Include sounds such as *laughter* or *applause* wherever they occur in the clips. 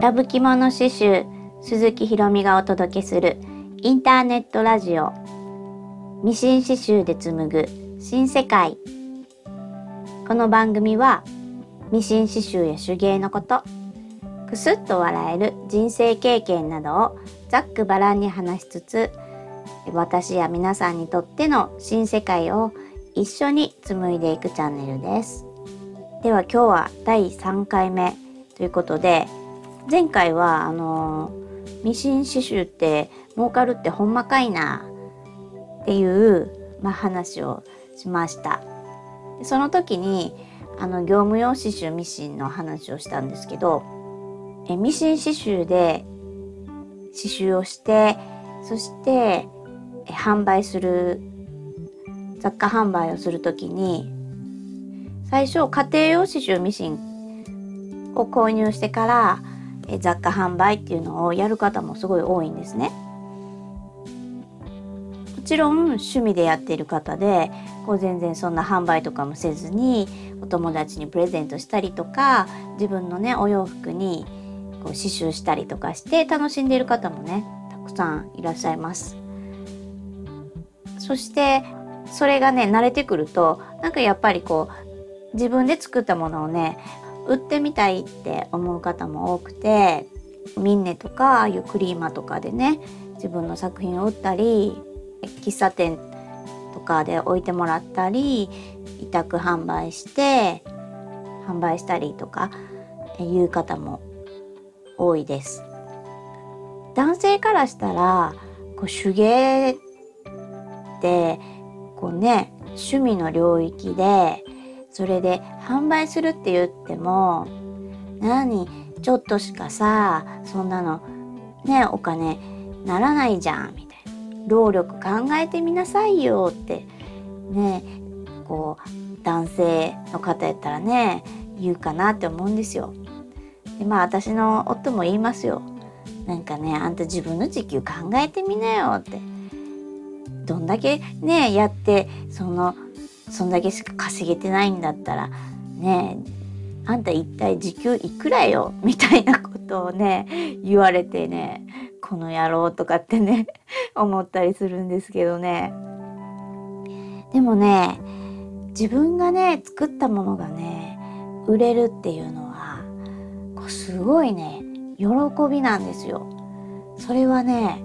ラブ着物刺繍鈴木ひろみがお届けするインターネットラジオ。ミシン刺繍で紡ぐ新世界。この番組はミシン刺繍や手芸のことくすっと笑える人生経験などをざっくばらんに話しつつ私や皆さんにとっての新世界を一緒に紡いでいくチャンネルです。では今日は第3回目ということで前回はあのミシン刺繍って儲かるってほんまかいなっていう、まあ、話をしました。その時にあの業務用刺繍ミシンの話をしたんですけどえミシン刺繍で刺繍をしてそしてえ販売する雑貨販売をする時に最初家庭用刺繍ミシンを購入してからえ雑貨販売っていうのをやる方もすごい多いんですね。もちろん趣味でやっている方でこう全然そんな販売とかもせずにお友達にプレゼントしたりとか自分のねお洋服にこう刺繍したりとかして楽しんでいる方もねたくさんいらっしゃいます。そしてそれがね慣れてくるとなんかやっぱりこう自分で作ったものをね売ってみたいって思う方も多くてミンネとかああいうクリーマとかでね自分の作品を売ったり喫茶店とかで置いてもらったり委託販売して販売したりとかいう方も多いです。男性からしたらこう手芸ってこうね趣味の領域でそれで販売するって言っても何？ちょっとしかさそんなのねお金ならないじゃんみたいな労力考えてみなさいよってねこう男性の方やったらね言うかなって思うんですよ。でまあ私の夫も言いますよ。なんかねあんた自分の時給考えてみなよって。どんだけねやってそのそんだけしか稼げてないんだったらねあんた一体時給いくらよ？*laughs* みたいなことをね言われてねこの野郎とかってね *laughs* 思ったりするんですけどねでもね自分がね作ったものがね売れるっていうのはこうすごいね喜びなんですよ。それはね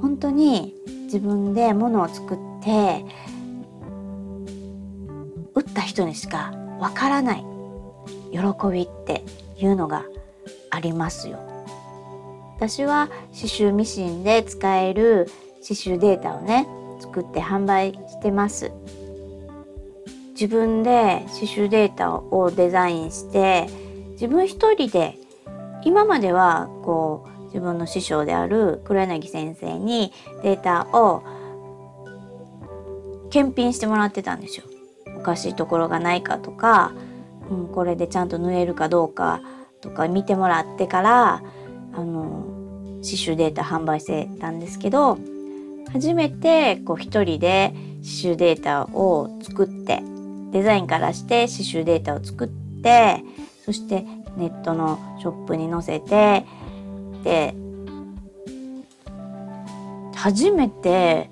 本当に自分で物を作って打った人にしかわからない喜びっていうのがありますよ。私は刺繍ミシンで使える刺繍データをね作って販売してます。自分で刺繍データをデザインして自分一人で今まではこう自分の師匠である黒柳先生にデータを検品してもらってたんですよ。おかしいところがないかとか、うん、これでちゃんと縫えるかどうかとか見てもらってからあの刺繍データ販売してたんですけど初めてこう一人で刺繍データを作ってデザインからして刺繍データを作ってそしてネットのショップに載せてで初めて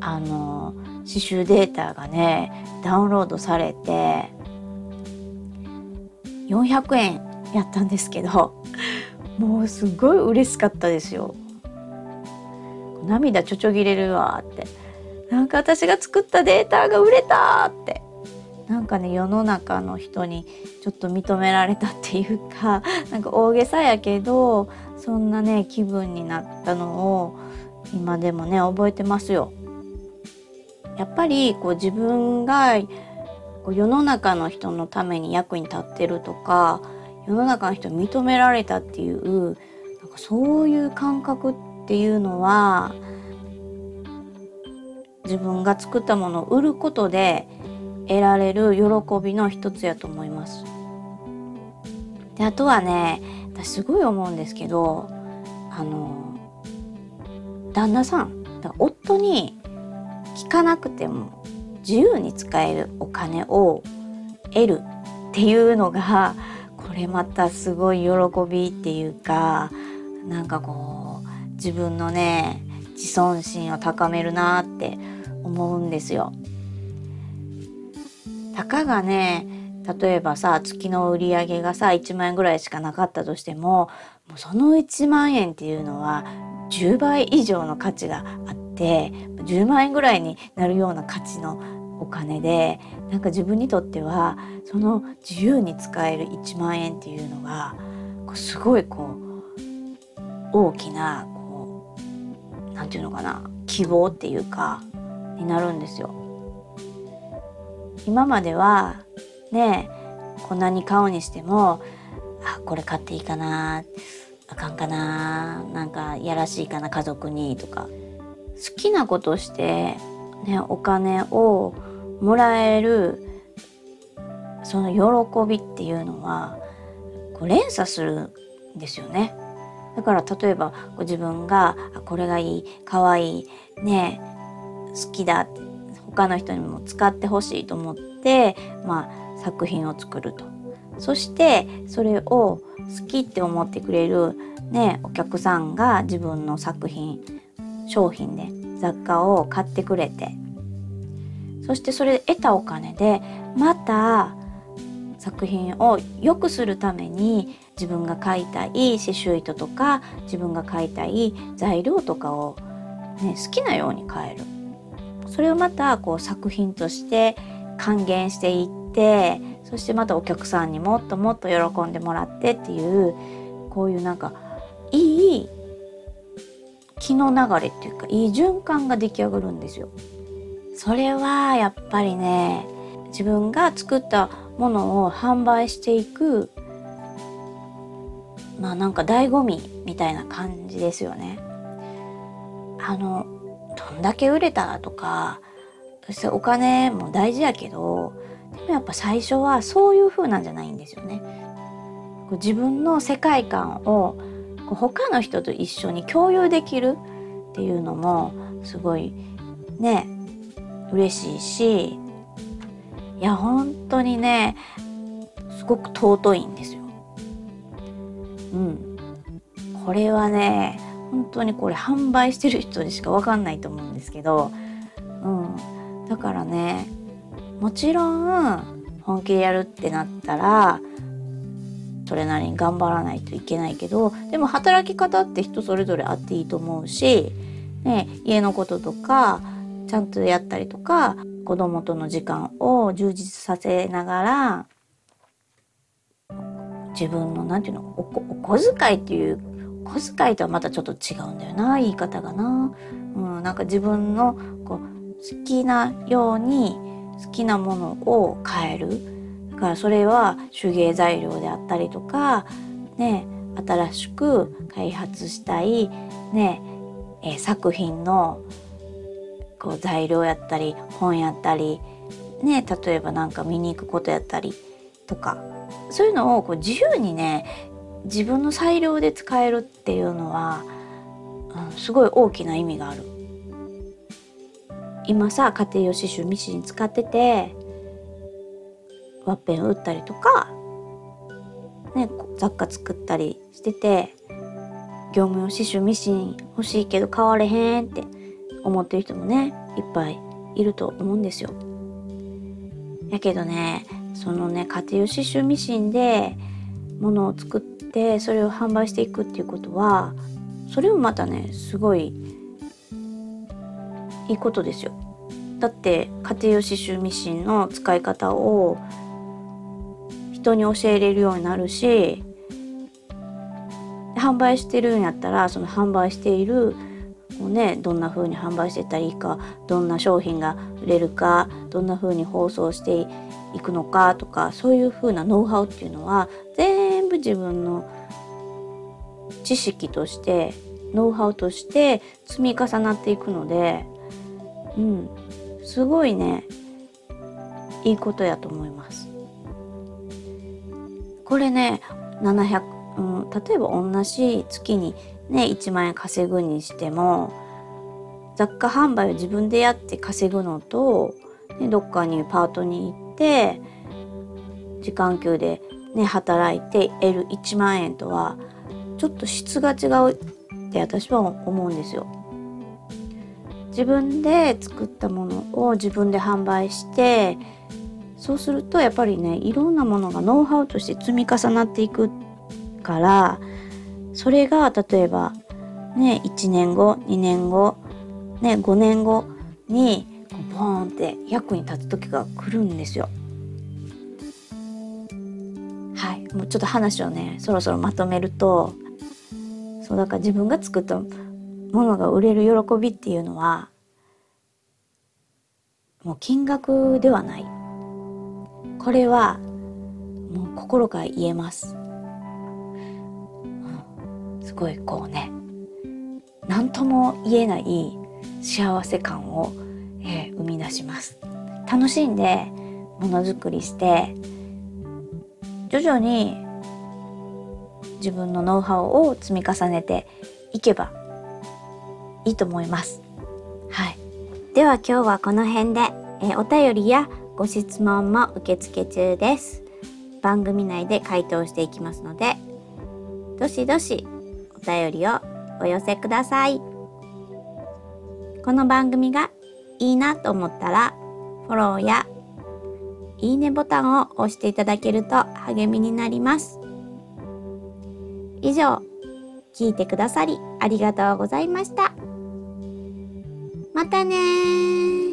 あの刺繍データがねダウンロードされて400円やったんですけど *laughs* もうすごい嬉しかったですよ。涙ちょちょぎれるわってなんか私が作ったデータが売れたってなんかね世の中の人にちょっと認められたっていうか *laughs* なんか大げさやけどそんなね気分になったのを今でもね覚えてますよ。やっぱりこう自分が世の中の人のために役に立ってるとか世の中の人に認められたっていうなんかそういう感覚っていうのは自分が作ったものを売ることで得られる喜びの一つやと思います。であとはね私すごい思うんですけどあの旦那さん夫に聞かなくても自由に使えるお金を得るっていうのがこれまたすごい喜びっていうかなんかこう自分のね自尊心を高めるなって思うんですよ。たかがね例えばさ月の売り上げがさ1万円ぐらいしかなかったとしてももうその1万円っていうのは10倍以上の価値があて10万円ぐらいになるような価値のお金でなんか自分にとってはその自由に使える1万円っていうのがすごいこう大きなこうなんていうのかな希望っていうかになるんですよ。今まではねこんなに買うにしてもあこれ買っていいかなあかんかななんかやらしいかな家族にとか好きなことして、ね、お金をもらえるその喜びっていうのはこう連鎖するんですよね。だから例えばご自分がこれがいいかわいいね好きだ他の人にも使ってほしいと思って、まあ、作品を作ると。そしてそれを好きって思ってくれる、ね、お客さんが自分の作品商品で雑貨を買ってくれて。そしてそれで得たお金でまた作品を良くするために自分が買いたい刺繍糸とか自分が買いたい材料とかを、ね、好きなように変える。それをまたこう作品として還元していってそしてまたお客さんにもっともっと喜んでもらってっていうこういうなんかいい気の流れっていうかいい循環が出来上がるんですよ。それはやっぱりね自分が作ったものを販売していくまあなんか醍醐味みたいな感じですよね。あのどんだけ売れたとかそしてお金も大事やけどでもやっぱ最初はそういう風なんじゃないんですよね。こう自分の世界観をこう他の人と一緒に共有できるっていうのもすごいね嬉しいしいや本当にねすごく尊いんですよ。うん。これはね本当にこれ販売してる人にしか分かんないと思うんですけど、うん、だからねもちろん本気でやるってなったらそれなりに頑張らないといけないけどでも働き方って人それぞれあっていいと思うし、ね、家のこととかちゃんとやったりとか子供との時間を充実させながら自分の何て言うのお小遣いっていう小遣いとはまたちょっと違うんだよな言い方がな。うん、なんか自分のこう好きなように好きなものを変えるからそれは手芸材料であったりとかね新しく開発したいね、え、作品のこう材料やったり本やったりね例えば何か見に行くことやったりとかそういうのをこう自由にね自分の裁量で使えるっていうのは、うん、すごい大きな意味がある。今さ家庭用刺繍ミシン使っててワッペン打ったりとか、ね、雑貨作ったりしてて業務用刺繍ミシン欲しいけど買われへんって思ってる人もねいっぱいいると思うんですよ。やけどねそのね家庭用刺繍ミシンで物を作ってそれを販売していくっていうことはそれもまたねすごいいいことですよ。だって家庭用刺繍ミシンの使い方を人に教えれるようになるし販売してるんやったらその販売しているをねどんな風に販売してたらいいかどんな商品が売れるかどんな風に包装していくのかとかそういう風なノウハウっていうのは全部自分の知識としてノウハウとして積み重なっていくのでうんすごいねいいことやと思います。これね700、うん、例えば同じ月にね1万円稼ぐにしても雑貨販売を自分でやって稼ぐのと、ね、どっかにパートに行って時間給でね働いて得る1万円とはちょっと質が違うって私は思うんですよ。自分で作ったものを自分で販売してそうするとやっぱりねいろんなものがノウハウとして積み重なっていくからそれが例えばね1年後2年後ね5年後にボーンって役に立つ時が来るんですよ。はいもうちょっと話をねそろそろまとめるとそうだから自分が作ったものが売れる喜びっていうのはもう金額ではないこれはもう心から言えます、うん、すごいこうね何とも言えない幸せ感を、えー、生み出します楽しんでものづくりして徐々に自分のノウハウを積み重ねていけばいいと思います。はい。では今日はこの辺で、えお便りやご質問も受付中です。番組内で回答していきますので、どしどしお便りをお寄せください。この番組がいいなと思ったら、フォローやいいねボタンを押していただけると励みになります。以上、聞いてくださりありがとうございました。またね